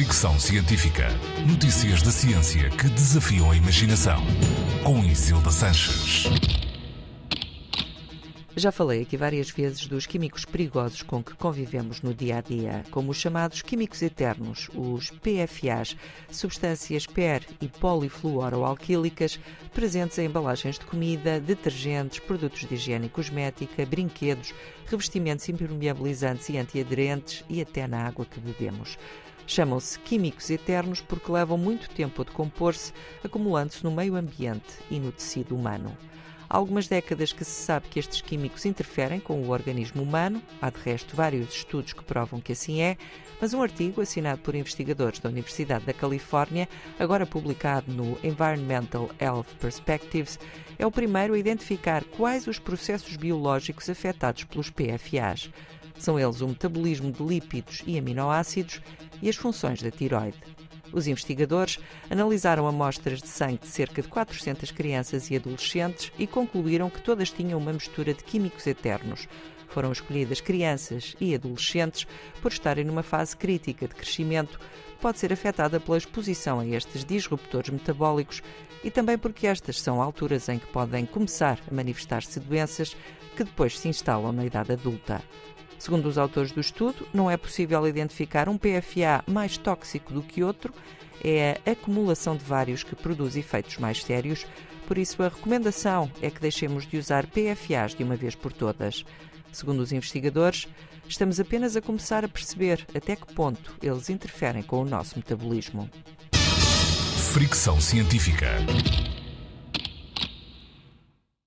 Fricção Científica. Notícias da ciência que desafiam a imaginação. Com Isilda Sanches. Já falei aqui várias vezes dos químicos perigosos com que convivemos no dia a dia, como os chamados químicos eternos, os PFAs, substâncias per e polifluoroalquílicas presentes em embalagens de comida, detergentes, produtos de higiene e cosmética, brinquedos, revestimentos impermeabilizantes e antiaderentes e até na água que bebemos. Chamam-se químicos eternos porque levam muito tempo a decompor-se, acumulando-se no meio ambiente e no tecido humano. Há algumas décadas que se sabe que estes químicos interferem com o organismo humano, há de resto vários estudos que provam que assim é, mas um artigo assinado por investigadores da Universidade da Califórnia, agora publicado no Environmental Health Perspectives, é o primeiro a identificar quais os processos biológicos afetados pelos PFAs. São eles o metabolismo de lípidos e aminoácidos e as funções da tiroide. Os investigadores analisaram amostras de sangue de cerca de 400 crianças e adolescentes e concluíram que todas tinham uma mistura de químicos eternos. Foram escolhidas crianças e adolescentes por estarem numa fase crítica de crescimento, que pode ser afetada pela exposição a estes disruptores metabólicos e também porque estas são alturas em que podem começar a manifestar-se doenças que depois se instalam na idade adulta. Segundo os autores do estudo, não é possível identificar um PFA mais tóxico do que outro, é a acumulação de vários que produz efeitos mais sérios, por isso a recomendação é que deixemos de usar PFAs de uma vez por todas. Segundo os investigadores, estamos apenas a começar a perceber até que ponto eles interferem com o nosso metabolismo. Fricção científica.